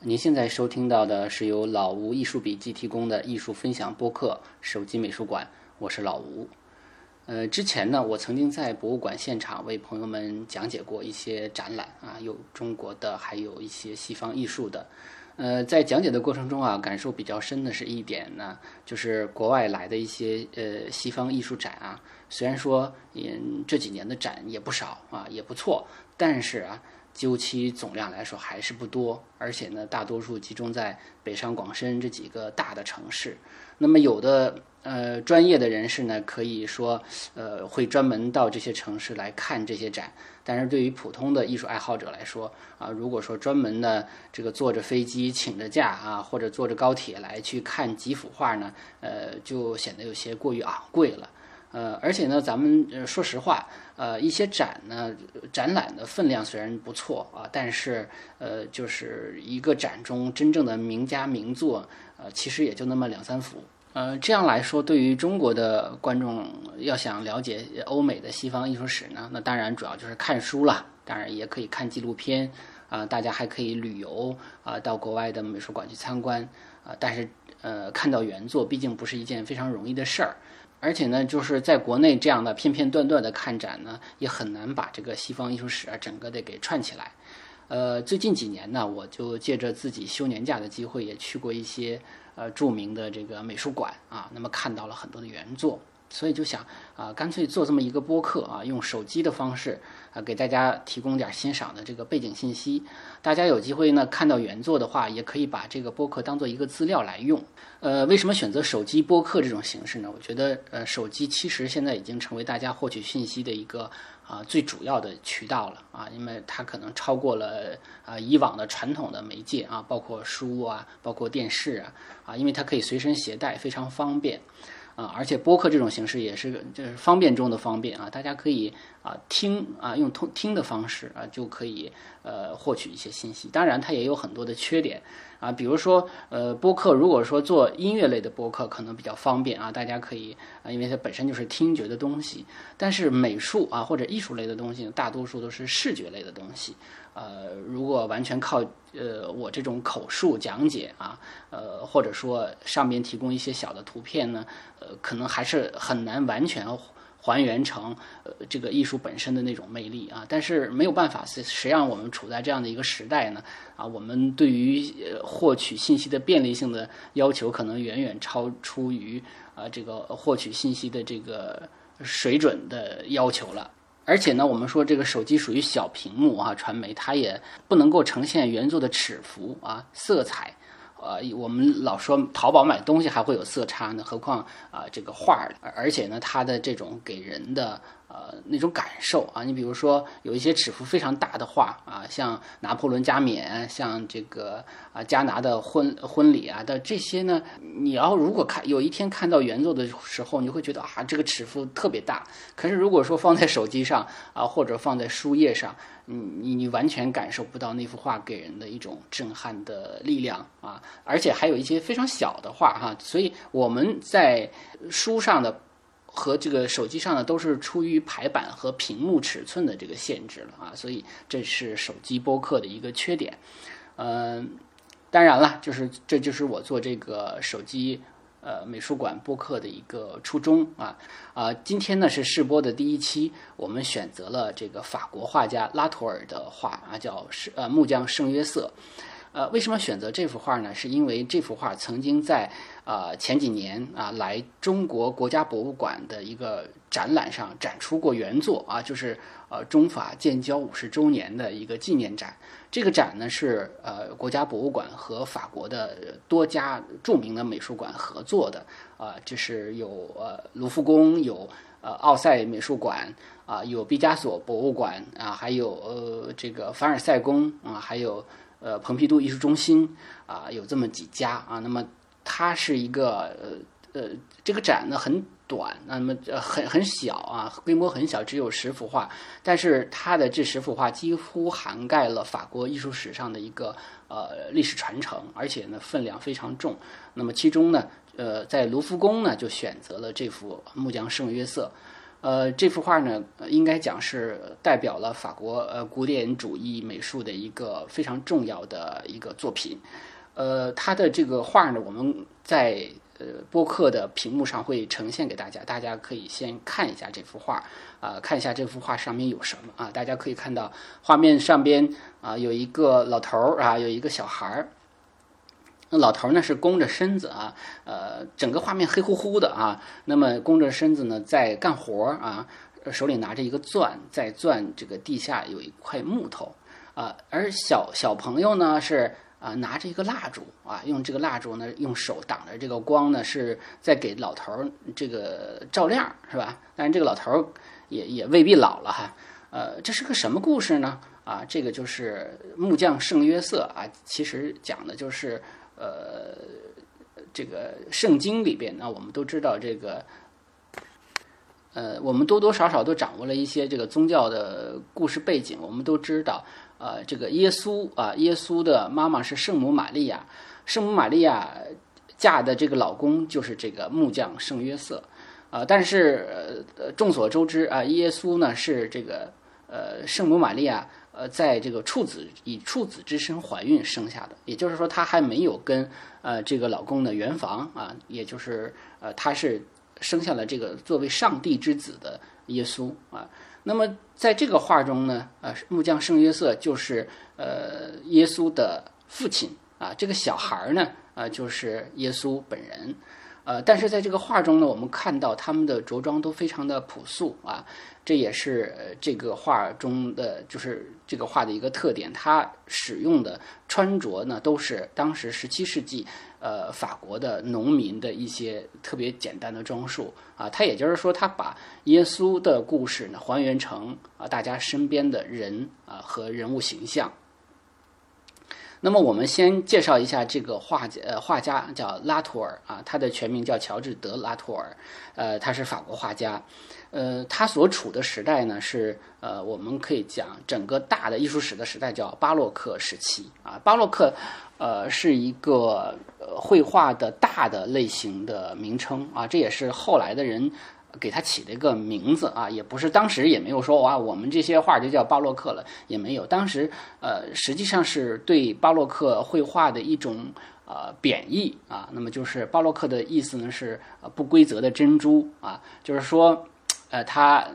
您现在收听到的是由老吴艺术笔记提供的艺术分享播客《手机美术馆》，我是老吴。呃，之前呢，我曾经在博物馆现场为朋友们讲解过一些展览啊，有中国的，还有一些西方艺术的。呃，在讲解的过程中啊，感受比较深的是一点呢，就是国外来的一些呃西方艺术展啊，虽然说嗯这几年的展也不少啊，也不错，但是啊。究其总量来说还是不多，而且呢，大多数集中在北上广深这几个大的城市。那么有的呃专业的人士呢，可以说呃会专门到这些城市来看这些展。但是对于普通的艺术爱好者来说啊，如果说专门的这个坐着飞机请着假啊，或者坐着高铁来去看几幅画呢，呃，就显得有些过于昂贵了。呃，而且呢，咱们说实话，呃，一些展呢，展览的分量虽然不错啊，但是呃，就是一个展中真正的名家名作，呃，其实也就那么两三幅。呃，这样来说，对于中国的观众要想了解欧美的西方艺术史呢，那当然主要就是看书了，当然也可以看纪录片啊，大家还可以旅游啊，到国外的美术馆去参观啊，但是呃，看到原作毕竟不是一件非常容易的事儿。而且呢，就是在国内这样的片片段段的看展呢，也很难把这个西方艺术史啊整个的给串起来。呃，最近几年呢，我就借着自己休年假的机会，也去过一些呃著名的这个美术馆啊，那么看到了很多的原作。所以就想啊，干脆做这么一个播客啊，用手机的方式啊，给大家提供点欣赏的这个背景信息。大家有机会呢看到原作的话，也可以把这个播客当做一个资料来用。呃，为什么选择手机播客这种形式呢？我觉得呃，手机其实现在已经成为大家获取信息的一个啊最主要的渠道了啊，因为它可能超过了啊以往的传统的媒介啊，包括书啊，包括电视啊啊，因为它可以随身携带，非常方便。啊，而且播客这种形式也是就是方便中的方便啊，大家可以啊听啊用通听的方式啊就可以呃获取一些信息。当然，它也有很多的缺点啊，比如说呃播客如果说做音乐类的播客可能比较方便啊，大家可以啊，因为它本身就是听觉的东西。但是美术啊或者艺术类的东西，大多数都是视觉类的东西。呃，如果完全靠呃我这种口述讲解啊，呃或者说上边提供一些小的图片呢，呃可能还是很难完全还原成呃这个艺术本身的那种魅力啊。但是没有办法，谁谁让我们处在这样的一个时代呢，啊，我们对于呃获取信息的便利性的要求，可能远远超出于啊这个获取信息的这个水准的要求了。而且呢，我们说这个手机属于小屏幕啊，传媒它也不能够呈现原作的尺幅啊、色彩，呃，我们老说淘宝买东西还会有色差呢，何况啊这个画儿，而且呢，它的这种给人的。呃，那种感受啊，你比如说有一些尺幅非常大的画啊，像拿破仑加冕，像这个啊加拿的婚婚礼啊的这些呢，你要如果看有一天看到原作的时候，你会觉得啊这个尺幅特别大。可是如果说放在手机上啊，或者放在书页上，你你你完全感受不到那幅画给人的一种震撼的力量啊，而且还有一些非常小的画哈，所以我们在书上的。和这个手机上呢，都是出于排版和屏幕尺寸的这个限制了啊，所以这是手机播客的一个缺点。嗯，当然了，就是这就是我做这个手机呃美术馆播客的一个初衷啊啊，今天呢是试播的第一期，我们选择了这个法国画家拉图尔的画啊，叫是呃木匠圣约瑟。呃，为什么选择这幅画呢？是因为这幅画曾经在啊前几年啊来中国国家博物馆的一个展览上展出过原作啊，就是呃中法建交五十周年的一个纪念展。这个展呢是呃国家博物馆和法国的多家著名的美术馆合作的啊，就是有呃卢浮宫，有呃奥赛美术馆啊，有毕加索博物馆啊，还有呃这个凡尔赛宫啊，还有。呃，蓬皮杜艺术中心啊，有这么几家啊。那么它是一个呃呃，这个展呢很短，那么呃很很小啊，规模很小，只有十幅画，但是它的这十幅画几乎涵盖了法国艺术史上的一个呃历史传承，而且呢分量非常重。那么其中呢，呃，在卢浮宫呢就选择了这幅《木匠圣约瑟》。呃，这幅画呢，应该讲是代表了法国呃古典主义美术的一个非常重要的一个作品。呃，他的这个画呢，我们在呃播客的屏幕上会呈现给大家，大家可以先看一下这幅画啊，看一下这幅画上面有什么啊。大家可以看到画面上边啊有一个老头儿啊，有一个小孩儿。那老头呢是弓着身子啊，呃，整个画面黑乎乎的啊。那么弓着身子呢在干活啊，手里拿着一个钻，在钻这个地下有一块木头啊。而小小朋友呢是啊拿着一个蜡烛啊，用这个蜡烛呢用手挡着这个光呢，是在给老头儿这个照亮，是吧？但是这个老头儿也也未必老了哈。呃，这是个什么故事呢？啊，这个就是木匠圣约瑟啊，其实讲的就是。呃，这个圣经里边呢，我们都知道这个，呃，我们多多少少都掌握了一些这个宗教的故事背景。我们都知道，呃，这个耶稣啊，耶稣的妈妈是圣母玛利亚，圣母玛利亚嫁的这个老公就是这个木匠圣约瑟，啊，但是呃，众所周知啊，耶稣呢是这个呃圣母玛利亚。呃，在这个处子以处子之身怀孕生下的，也就是说，她还没有跟呃这个老公的圆房啊，也就是呃，她是生下了这个作为上帝之子的耶稣啊。那么在这个画中呢，呃，木匠圣约瑟就是呃耶稣的父亲啊，这个小孩呢，呃，就是耶稣本人。呃，但是在这个画中呢，我们看到他们的着装都非常的朴素啊，这也是这个画中的就是这个画的一个特点。他使用的穿着呢，都是当时十七世纪呃法国的农民的一些特别简单的装束啊。他也就是说，他把耶稣的故事呢还原成啊大家身边的人啊和人物形象。那么我们先介绍一下这个画家，呃，画家叫拉图尔啊，他的全名叫乔治德拉图尔，呃，他是法国画家，呃，他所处的时代呢是，呃，我们可以讲整个大的艺术史的时代叫巴洛克时期啊，巴洛克，呃，是一个绘画的大的类型的名称啊，这也是后来的人。给他起了一个名字啊，也不是当时也没有说哇，我们这些画就叫巴洛克了，也没有。当时呃，实际上是对巴洛克绘画的一种呃贬义啊。那么就是巴洛克的意思呢是不规则的珍珠啊，就是说呃它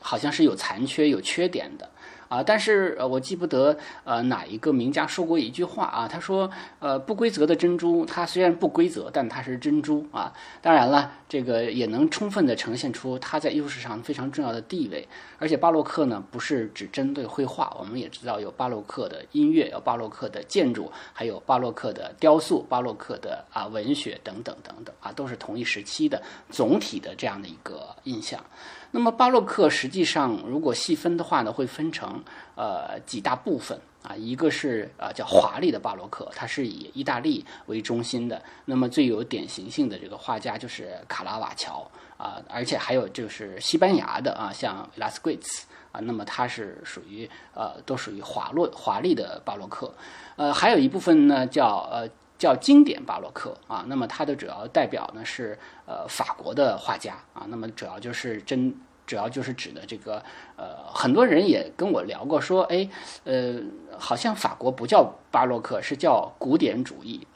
好像是有残缺、有缺点的。啊，但是呃，我记不得呃哪一个名家说过一句话啊，他说呃不规则的珍珠，它虽然不规则，但它是珍珠啊。当然了，这个也能充分的呈现出它在艺术史上非常重要的地位。而且巴洛克呢，不是只针对绘画，我们也知道有巴洛克的音乐，有巴洛克的建筑，还有巴洛克的雕塑、巴洛克的啊文学等等等等啊，都是同一时期的总体的这样的一个印象。那么巴洛克实际上，如果细分的话呢，会分成呃几大部分啊。一个是啊叫华丽的巴洛克，它是以意大利为中心的。那么最有典型性的这个画家就是卡拉瓦乔啊，而且还有就是西班牙的啊，像拉斯贵兹啊。那么它是属于呃都属于华洛华丽的巴洛克。呃，还有一部分呢叫呃叫经典巴洛克啊。那么它的主要代表呢是呃法国的画家啊。那么主要就是真。主要就是指的这个，呃，很多人也跟我聊过，说，哎，呃，好像法国不叫巴洛克，是叫古典主义。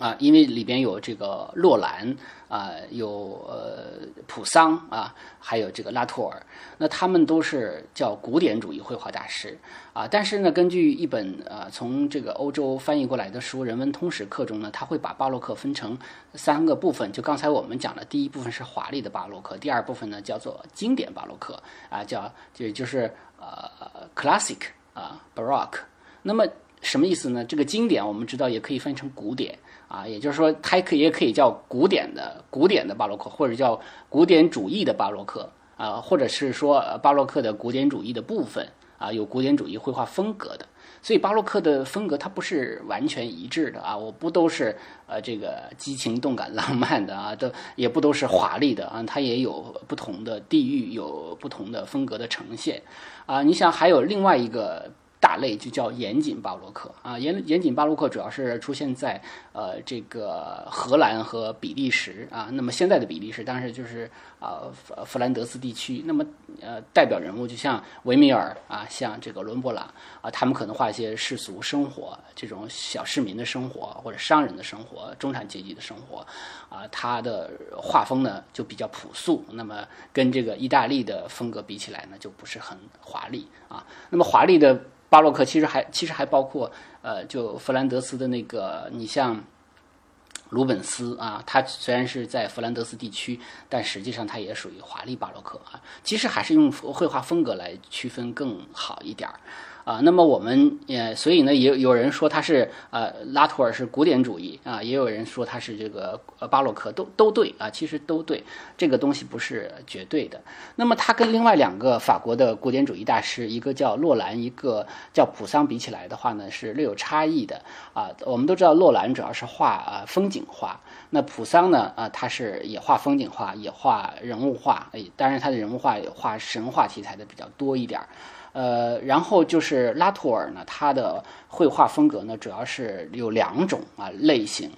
啊，因为里边有这个洛兰啊，有呃普桑啊，还有这个拉图尔，那他们都是叫古典主义绘画大师啊。但是呢，根据一本呃从这个欧洲翻译过来的书《人文通史课》中呢，他会把巴洛克分成三个部分。就刚才我们讲的第一部分是华丽的巴洛克，第二部分呢叫做经典巴洛克啊，叫就就是呃 classic 啊 baroque。那么什么意思呢？这个经典我们知道也可以分成古典。啊，也就是说，它可以也可以叫古典的古典的巴洛克，或者叫古典主义的巴洛克啊，或者是说巴洛克的古典主义的部分啊，有古典主义绘画风格的。所以巴洛克的风格它不是完全一致的啊，我不都是呃这个激情动感浪漫的啊，都也不都是华丽的啊，它也有不同的地域，有不同的风格的呈现啊。你想还有另外一个。大类就叫严谨巴洛克。啊，严严谨巴洛克主要是出现在呃这个荷兰和比利时。啊，那么现在的比利时当然就是啊弗弗兰德斯地区，那么呃代表人物就像维米尔啊，像这个伦勃朗。啊，他们可能画一些世俗生活这种小市民的生活或者商人的生活、中产阶级的生活。啊，他的画风呢就比较朴素，那么跟这个意大利的风格比起来呢，就不是很华丽。啊，那么华丽的。巴洛克其实还其实还包括呃，就弗兰德斯的那个，你像鲁本斯啊，他虽然是在弗兰德斯地区，但实际上他也属于华丽巴洛克啊。其实还是用绘画风格来区分更好一点儿。啊，那么我们也所以呢，也有人说他是呃拉图尔是古典主义啊，也有人说他是这个呃巴洛克，都都对啊，其实都对，这个东西不是绝对的。那么他跟另外两个法国的古典主义大师，一个叫洛兰，一个叫普桑比起来的话呢，是略有差异的啊。我们都知道洛兰主要是画啊风景画，那普桑呢啊他是也画风景画，也画人物画，哎，当然他的人物画画神话题材的比较多一点儿。呃，然后就是拉图尔呢，他的绘画风格呢，主要是有两种啊类型，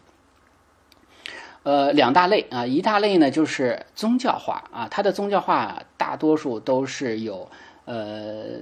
呃，两大类啊，一大类呢就是宗教画啊，他的宗教画大多数都是有呃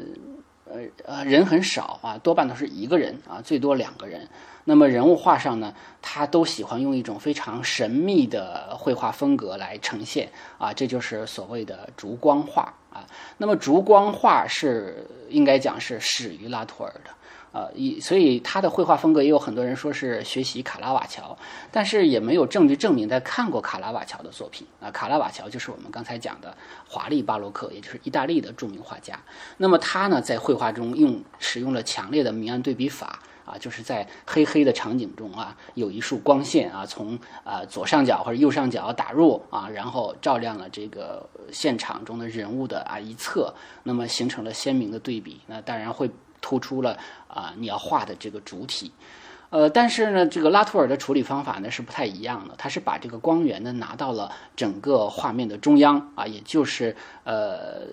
呃呃人很少啊，多半都是一个人啊，最多两个人。那么人物画上呢，他都喜欢用一种非常神秘的绘画风格来呈现啊，这就是所谓的烛光画啊。那么烛光画是应该讲是始于拉图尔的，呃，以所以他的绘画风格也有很多人说是学习卡拉瓦乔，但是也没有证据证明他看过卡拉瓦乔的作品啊。卡拉瓦乔就是我们刚才讲的华丽巴洛克，也就是意大利的著名画家。那么他呢，在绘画中用使用了强烈的明暗对比法。啊，就是在黑黑的场景中啊，有一束光线啊，从啊左上角或者右上角打入啊，然后照亮了这个现场中的人物的啊一侧，那么形成了鲜明的对比。那当然会突出了啊你要画的这个主体。呃，但是呢，这个拉图尔的处理方法呢是不太一样的，他是把这个光源呢拿到了整个画面的中央啊，也就是呃。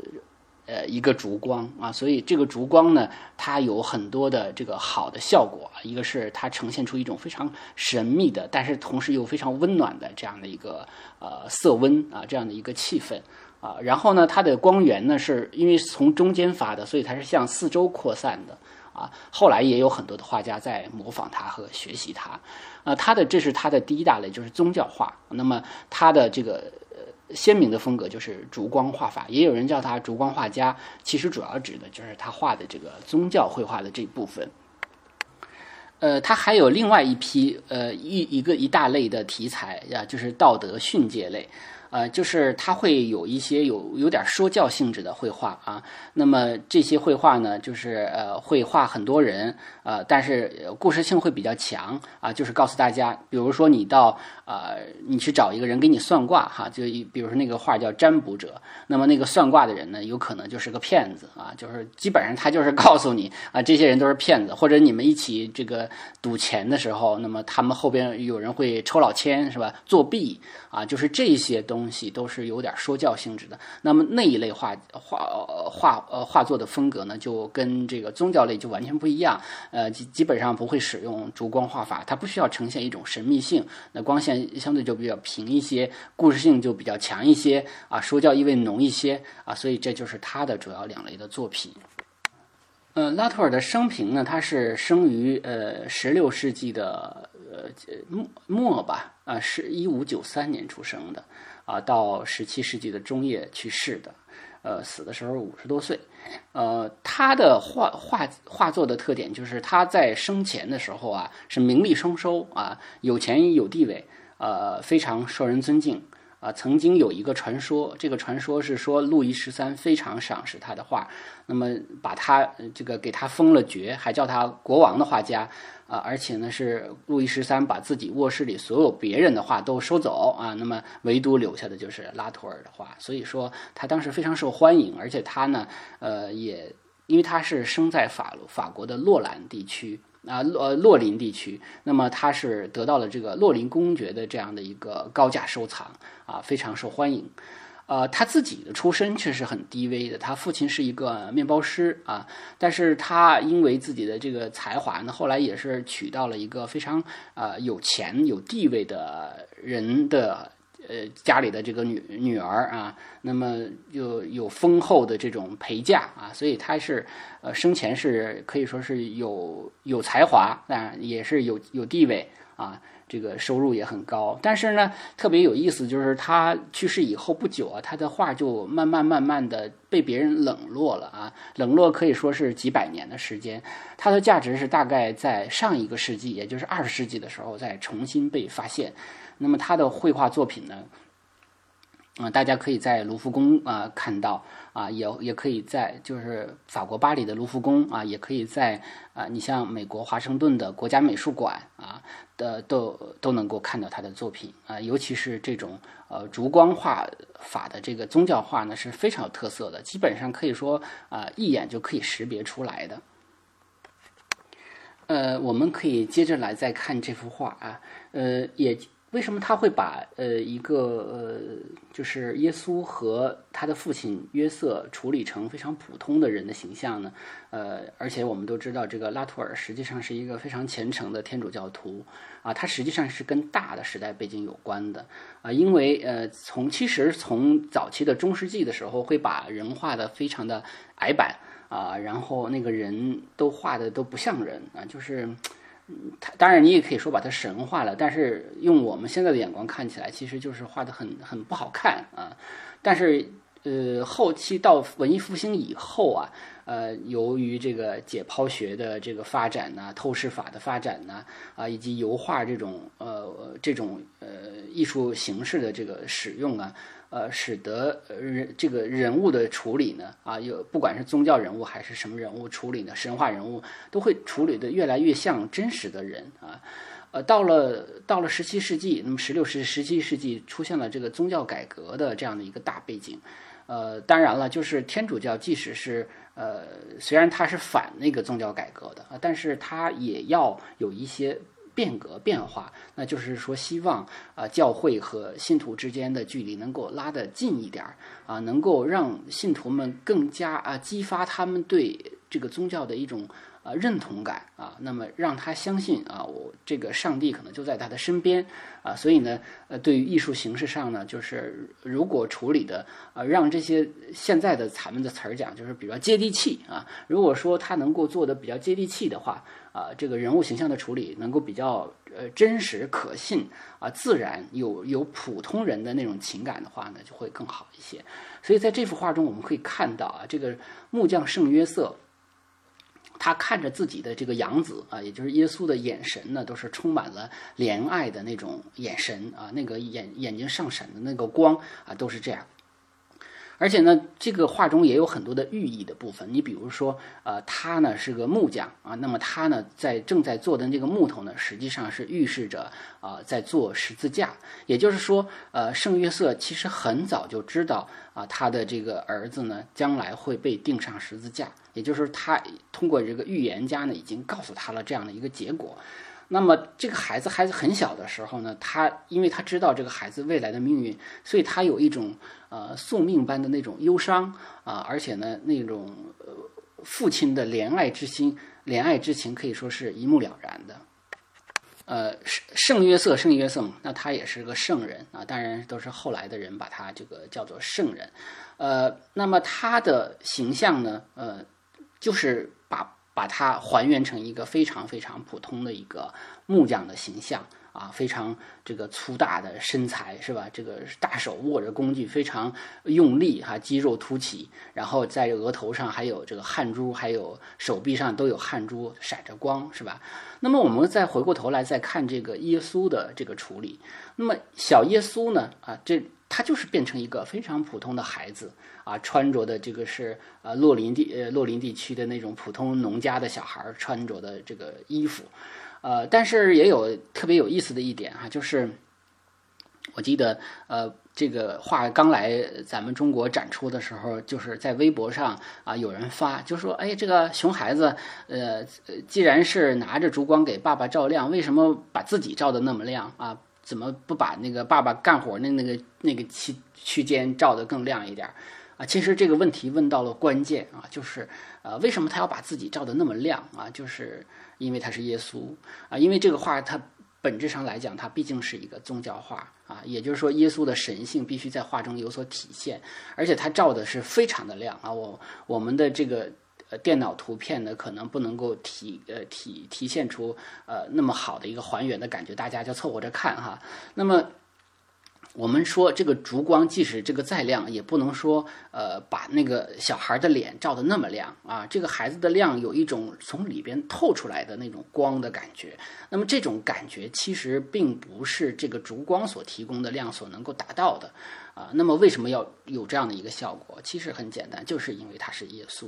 呃，一个烛光啊，所以这个烛光呢，它有很多的这个好的效果。一个是它呈现出一种非常神秘的，但是同时又非常温暖的这样的一个呃色温啊，这样的一个气氛啊。然后呢，它的光源呢，是因为从中间发的，所以它是向四周扩散的啊。后来也有很多的画家在模仿它和学习它啊。它的这是它的第一大类，就是宗教画。那么它的这个。鲜明的风格就是烛光画法，也有人叫他烛光画家。其实主要指的就是他画的这个宗教绘画的这部分。呃，他还有另外一批呃一一个一大类的题材呀，就是道德训诫类。呃，就是他会有一些有有点说教性质的绘画啊。那么这些绘画呢，就是呃会画很多人，呃，但是故事性会比较强啊。就是告诉大家，比如说你到呃你去找一个人给你算卦哈，就比如说那个画叫占卜者，那么那个算卦的人呢，有可能就是个骗子啊。就是基本上他就是告诉你啊，这些人都是骗子，或者你们一起这个赌钱的时候，那么他们后边有人会抽老千是吧？作弊啊，就是这些东。西都是有点说教性质的，那么那一类画画画呃画作的风格呢，就跟这个宗教类就完全不一样。呃，基基本上不会使用烛光画法，它不需要呈现一种神秘性，那光线相对就比较平一些，故事性就比较强一些啊，说教意味浓一些啊，所以这就是他的主要两类的作品。呃，拉图尔的生平呢，他是生于呃十六世纪的呃末末吧，啊，是一五九三年出生的。啊，到十七世纪的中叶去世的，呃，死的时候五十多岁。呃，他的画画画作的特点就是他在生前的时候啊，是名利双收啊，有钱有地位，呃，非常受人尊敬。啊，曾经有一个传说，这个传说是说路易十三非常赏识他的画，那么把他这个给他封了爵，还叫他国王的画家啊，而且呢是路易十三把自己卧室里所有别人的画都收走啊，那么唯独留下的就是拉图尔的画，所以说他当时非常受欢迎，而且他呢，呃也因为他是生在法法国的洛兰地区啊，洛洛林地区，那么他是得到了这个洛林公爵的这样的一个高价收藏啊，非常受欢迎。呃，他自己的出身却是很低微的，他父亲是一个面包师啊，但是他因为自己的这个才华呢，后来也是娶到了一个非常呃有钱有地位的人的呃家里的这个女女儿啊，那么又有丰厚的这种陪嫁啊，所以他是呃生前是可以说是有有才华啊，也是有有地位啊。这个收入也很高，但是呢，特别有意思，就是他去世以后不久啊，他的画就慢慢慢慢的被别人冷落了啊，冷落可以说是几百年的时间。它的价值是大概在上一个世纪，也就是二十世纪的时候再重新被发现。那么他的绘画作品呢？啊，大家可以在卢浮宫啊看到啊，也也可以在就是法国巴黎的卢浮宫啊，也可以在啊，你像美国华盛顿的国家美术馆啊的都都能够看到他的作品啊，尤其是这种呃烛光画法的这个宗教画呢是非常有特色的，基本上可以说啊一眼就可以识别出来的。呃，我们可以接着来再看这幅画啊，呃也。为什么他会把呃一个呃就是耶稣和他的父亲约瑟处理成非常普通的人的形象呢？呃，而且我们都知道，这个拉图尔实际上是一个非常虔诚的天主教徒啊，他实际上是跟大的时代背景有关的啊，因为呃从其实从早期的中世纪的时候，会把人画的非常的矮板啊，然后那个人都画的都不像人啊，就是。当然你也可以说把它神化了，但是用我们现在的眼光看起来，其实就是画的很很不好看啊。但是呃，后期到文艺复兴以后啊，呃，由于这个解剖学的这个发展呢，透视法的发展呢，啊，以及油画这种呃这种呃艺术形式的这个使用啊。呃，使得人这个人物的处理呢，啊，有不管是宗教人物还是什么人物处理呢，神话人物都会处理的越来越像真实的人啊。呃，到了到了十七世纪，那么十六世十七世纪出现了这个宗教改革的这样的一个大背景。呃，当然了，就是天主教，即使是呃，虽然它是反那个宗教改革的啊，但是它也要有一些。变革变化，那就是说，希望啊，教会和信徒之间的距离能够拉得近一点儿啊，能够让信徒们更加啊，激发他们对这个宗教的一种。啊，认同感啊，那么让他相信啊，我这个上帝可能就在他的身边啊，所以呢，呃，对于艺术形式上呢，就是如果处理的啊，让这些现在的咱们的词儿讲，就是比较接地气啊。如果说他能够做的比较接地气的话啊，这个人物形象的处理能够比较呃真实可信啊，自然有有普通人的那种情感的话呢，就会更好一些。所以在这幅画中，我们可以看到啊，这个木匠圣约瑟。他看着自己的这个养子啊，也就是耶稣的眼神呢，都是充满了怜爱的那种眼神啊，那个眼眼睛上闪的那个光啊，都是这样。而且呢，这个画中也有很多的寓意的部分。你比如说，呃，他呢是个木匠啊，那么他呢在正在做的那个木头呢，实际上是预示着啊在做十字架。也就是说，呃，圣约瑟其实很早就知道啊，他的这个儿子呢将来会被钉上十字架。也就是他通过这个预言家呢，已经告诉他了这样的一个结果。那么这个孩子孩子很小的时候呢，他因为他知道这个孩子未来的命运，所以他有一种呃宿命般的那种忧伤啊，而且呢那种呃父亲的怜爱之心、怜爱之情可以说是一目了然的。呃，圣圣约瑟，圣约瑟，那他也是个圣人啊，当然都是后来的人把他这个叫做圣人。呃，那么他的形象呢，呃，就是把。它还原成一个非常非常普通的一个木匠的形象啊，非常这个粗大的身材是吧？这个大手握着工具，非常用力哈，肌肉凸起，然后在额头上还有这个汗珠，还有手臂上都有汗珠闪着光是吧？那么我们再回过头来再看这个耶稣的这个处理，那么小耶稣呢啊，这他就是变成一个非常普通的孩子。啊，穿着的这个是呃洛林地呃洛林地区的那种普通农家的小孩穿着的这个衣服，呃，但是也有特别有意思的一点哈，就是我记得，呃，这个画刚来咱们中国展出的时候，就是在微博上啊，有人发就说：“哎，这个熊孩子，呃，既然是拿着烛光给爸爸照亮，为什么把自己照的那么亮啊？怎么不把那个爸爸干活的那个那个期区间照得更亮一点？啊，其实这个问题问到了关键啊，就是呃，为什么他要把自己照得那么亮啊？就是因为他是耶稣啊，因为这个画它。”本质上来讲，它毕竟是一个宗教画啊，也就是说，耶稣的神性必须在画中有所体现，而且它照的是非常的亮啊。我我们的这个呃电脑图片呢，可能不能够体呃体体现出呃那么好的一个还原的感觉，大家就凑合着看哈。那么。我们说这个烛光，即使这个再亮，也不能说呃把那个小孩的脸照得那么亮啊。这个孩子的亮有一种从里边透出来的那种光的感觉。那么这种感觉其实并不是这个烛光所提供的亮所能够达到的啊。那么为什么要有这样的一个效果？其实很简单，就是因为他是耶稣。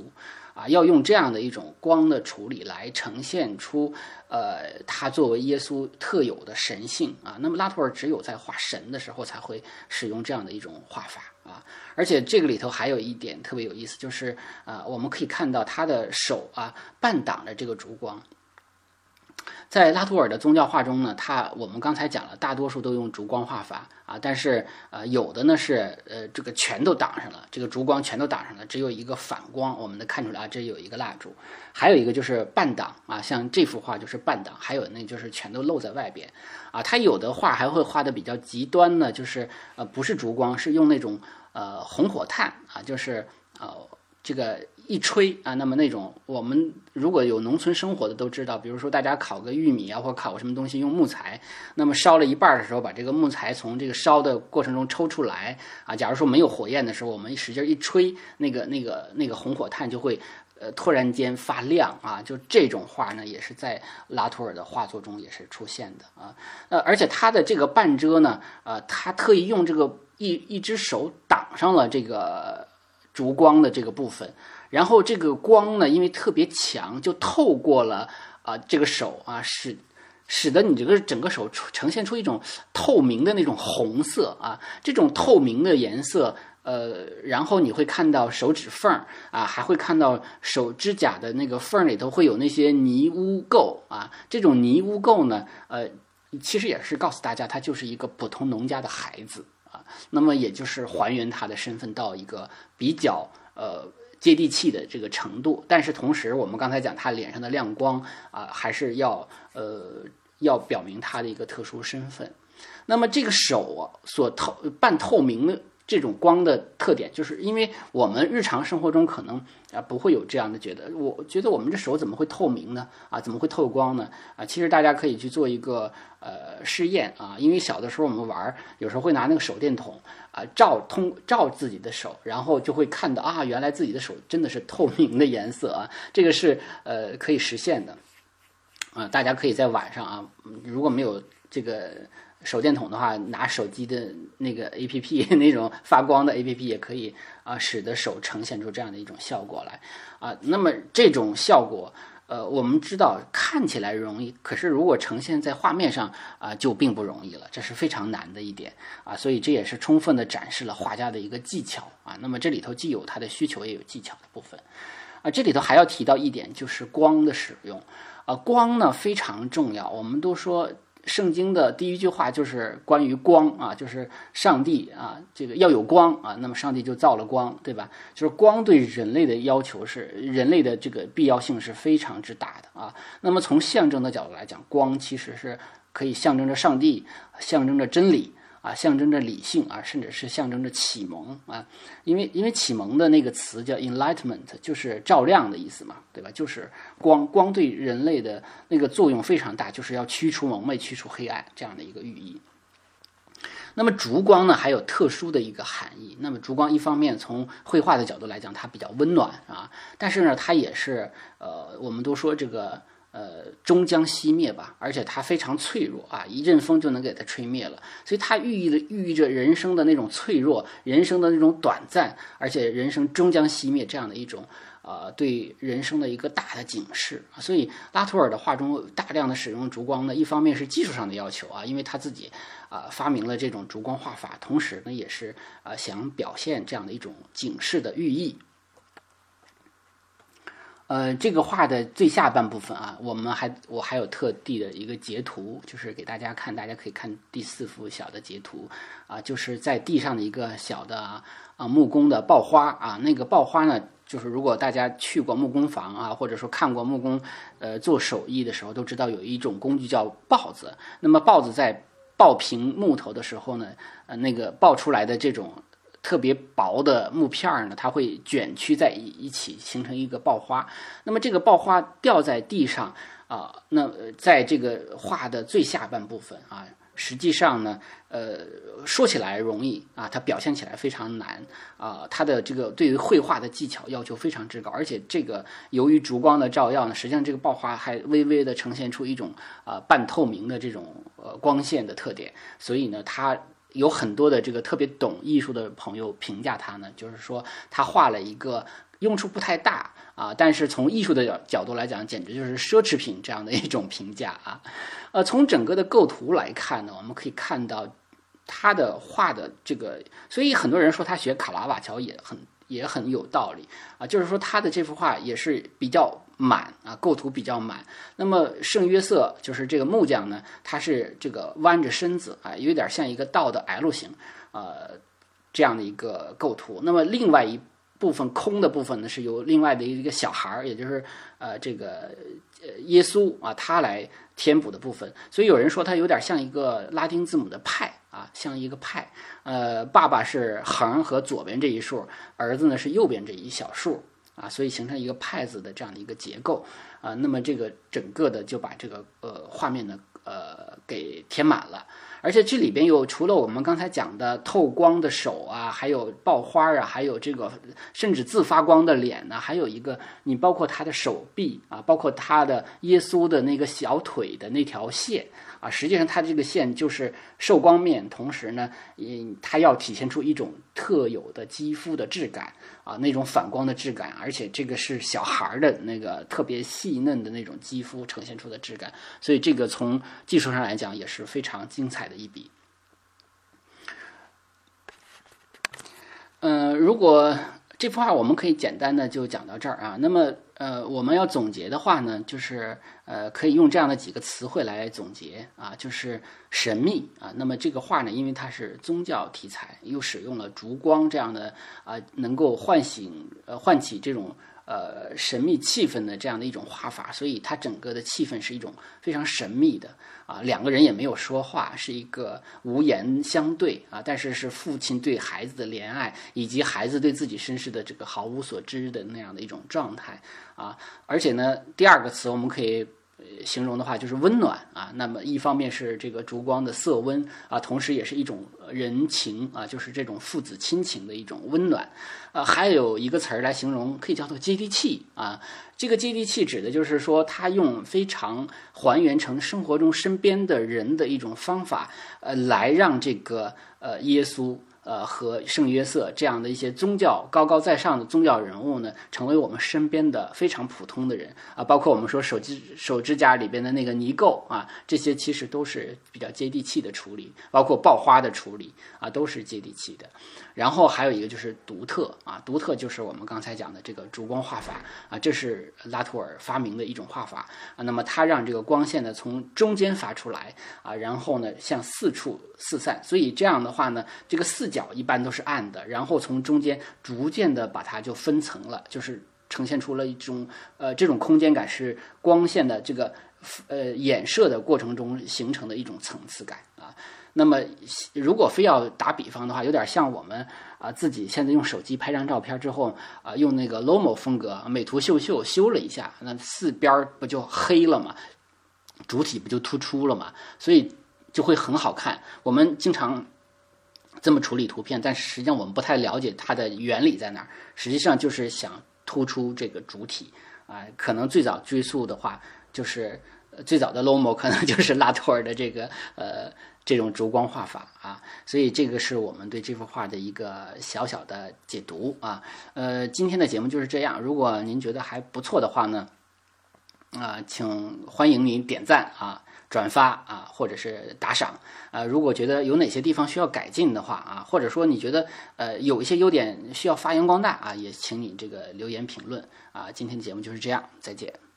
啊，要用这样的一种光的处理来呈现出，呃，他作为耶稣特有的神性啊。那么拉图尔只有在画神的时候才会使用这样的一种画法啊。而且这个里头还有一点特别有意思，就是啊，我们可以看到他的手啊半挡着这个烛光。在拉图尔的宗教画中呢，他我们刚才讲了，大多数都用烛光画法啊，但是呃有的呢是呃这个全都挡上了，这个烛光全都挡上了，只有一个反光，我们能看出来啊，这有一个蜡烛，还有一个就是半挡啊，像这幅画就是半挡，还有那就是全都露在外边啊，他有的画还会画的比较极端呢，就是呃不是烛光，是用那种呃红火炭啊，就是呃这个。一吹啊，那么那种我们如果有农村生活的都知道，比如说大家烤个玉米啊，或烤个什么东西用木材，那么烧了一半的时候，把这个木材从这个烧的过程中抽出来啊。假如说没有火焰的时候，我们使劲一吹，那个那个那个红火炭就会呃突然间发亮啊。就这种画呢，也是在拉图尔的画作中也是出现的啊。呃，而且他的这个半遮呢，呃，他特意用这个一一只手挡上了这个烛光的这个部分。然后这个光呢，因为特别强，就透过了啊这个手啊，使使得你这个整个手呈现出一种透明的那种红色啊，这种透明的颜色，呃，然后你会看到手指缝儿啊，还会看到手指甲的那个缝儿里头会有那些泥污垢啊，这种泥污垢呢，呃，其实也是告诉大家，他就是一个普通农家的孩子啊，那么也就是还原他的身份到一个比较呃。接地气的这个程度，但是同时，我们刚才讲他脸上的亮光啊，还是要呃要表明他的一个特殊身份。那么这个手啊，所透半透明的。这种光的特点，就是因为我们日常生活中可能啊不会有这样的觉得，我觉得我们这手怎么会透明呢？啊，怎么会透光呢？啊，其实大家可以去做一个呃试验啊，因为小的时候我们玩，有时候会拿那个手电筒啊照通照自己的手，然后就会看到啊，原来自己的手真的是透明的颜色啊，这个是呃可以实现的啊，大家可以在晚上啊，如果没有这个。手电筒的话，拿手机的那个 A P P 那种发光的 A P P 也可以啊，使得手呈现出这样的一种效果来啊。那么这种效果，呃，我们知道看起来容易，可是如果呈现在画面上啊，就并不容易了，这是非常难的一点啊。所以这也是充分的展示了画家的一个技巧啊。那么这里头既有他的需求，也有技巧的部分啊。这里头还要提到一点，就是光的使用啊，光呢非常重要。我们都说。圣经的第一句话就是关于光啊，就是上帝啊，这个要有光啊，那么上帝就造了光，对吧？就是光对人类的要求是人类的这个必要性是非常之大的啊。那么从象征的角度来讲，光其实是可以象征着上帝，象征着真理。啊，象征着理性啊，甚至是象征着启蒙啊，因为因为启蒙的那个词叫 enlightenment，就是照亮的意思嘛，对吧？就是光光对人类的那个作用非常大，就是要驱除蒙昧、驱除黑暗这样的一个寓意。那么烛光呢，还有特殊的一个含义。那么烛光一方面从绘画的角度来讲，它比较温暖啊，但是呢，它也是呃，我们都说这个。呃，终将熄灭吧，而且它非常脆弱啊，一阵风就能给它吹灭了，所以它寓意的寓意着人生的那种脆弱，人生的那种短暂，而且人生终将熄灭这样的一种呃对人生的一个大的警示。所以拉图尔的画中大量的使用烛光呢，一方面是技术上的要求啊，因为他自己啊发明了这种烛光画法，同时呢也是呃想表现这样的一种警示的寓意。呃，这个画的最下半部分啊，我们还我还有特地的一个截图，就是给大家看，大家可以看第四幅小的截图啊，就是在地上的一个小的啊木工的爆花啊，那个爆花呢，就是如果大家去过木工房啊，或者说看过木工呃做手艺的时候，都知道有一种工具叫刨子，那么刨子在刨平木头的时候呢，呃，那个刨出来的这种。特别薄的木片儿呢，它会卷曲在一一起，形成一个爆花。那么这个爆花掉在地上啊，那在这个画的最下半部分啊，实际上呢，呃，说起来容易啊，它表现起来非常难啊。它的这个对于绘画的技巧要求非常之高，而且这个由于烛光的照耀呢，实际上这个爆花还微微的呈现出一种啊半透明的这种呃光线的特点，所以呢，它。有很多的这个特别懂艺术的朋友评价他呢，就是说他画了一个用处不太大啊，但是从艺术的角角度来讲，简直就是奢侈品这样的一种评价啊。呃，从整个的构图来看呢，我们可以看到他的画的这个，所以很多人说他学卡拉瓦乔也很也很有道理啊，就是说他的这幅画也是比较。满啊，构图比较满。那么圣约瑟就是这个木匠呢，他是这个弯着身子啊，有点像一个倒的 L 型，呃，这样的一个构图。那么另外一部分空的部分呢，是由另外的一个小孩儿，也就是呃这个耶稣啊，他来填补的部分。所以有人说它有点像一个拉丁字母的派啊，像一个派。呃，爸爸是横和左边这一竖，儿子呢是右边这一小竖。啊，所以形成一个派字的这样的一个结构啊，那么这个整个的就把这个呃画面呢呃给填满了，而且这里边有除了我们刚才讲的透光的手啊，还有爆花啊，还有这个甚至自发光的脸呢，还有一个你包括他的手臂啊，包括他的耶稣的那个小腿的那条线。啊，实际上它这个线就是受光面，同时呢，嗯，它要体现出一种特有的肌肤的质感啊，那种反光的质感，而且这个是小孩儿的那个特别细嫩的那种肌肤呈现出的质感，所以这个从技术上来讲也是非常精彩的一笔。嗯，如果这幅画我们可以简单的就讲到这儿啊，那么。呃，我们要总结的话呢，就是呃，可以用这样的几个词汇来总结啊，就是神秘啊。那么这个画呢，因为它是宗教题材，又使用了烛光这样的啊，能够唤醒呃唤起这种。呃，神秘气氛的这样的一种画法，所以它整个的气氛是一种非常神秘的啊。两个人也没有说话，是一个无言相对啊，但是是父亲对孩子的怜爱，以及孩子对自己身世的这个毫无所知的那样的一种状态啊。而且呢，第二个词我们可以。形容的话就是温暖啊，那么一方面是这个烛光的色温啊，同时也是一种人情啊，就是这种父子亲情的一种温暖，呃，还有一个词儿来形容，可以叫做接地气啊。这个接地气指的就是说，他用非常还原成生活中身边的人的一种方法，呃，来让这个呃耶稣。呃，和圣约瑟这样的一些宗教高高在上的宗教人物呢，成为我们身边的非常普通的人啊，包括我们说手机手指甲里边的那个泥垢啊，这些其实都是比较接地气的处理，包括爆花的处理啊，都是接地气的。然后还有一个就是独特啊，独特就是我们刚才讲的这个烛光画法啊，这是拉图尔发明的一种画法啊。那么他让这个光线呢从中间发出来啊，然后呢向四处四散，所以这样的话呢，这个四角一般都是暗的，然后从中间逐渐的把它就分层了，就是呈现出了一种呃这种空间感是光线的这个呃衍射的过程中形成的一种层次感啊。那么，如果非要打比方的话，有点像我们啊自己现在用手机拍张照片之后啊，用那个 Lomo 风格美图秀秀修了一下，那四边不就黑了吗？主体不就突出了吗？所以就会很好看。我们经常这么处理图片，但实际上我们不太了解它的原理在哪儿。实际上就是想突出这个主体啊。可能最早追溯的话，就是最早的 Lomo 可能 就是拉图尔的这个呃这种烛光画法啊，所以这个是我们对这幅画的一个小小的解读啊。呃，今天的节目就是这样。如果您觉得还不错的话呢，啊，请欢迎您点赞啊、转发啊，或者是打赏啊。如果觉得有哪些地方需要改进的话啊，或者说你觉得呃有一些优点需要发扬光大啊，也请你这个留言评论啊。今天的节目就是这样，再见。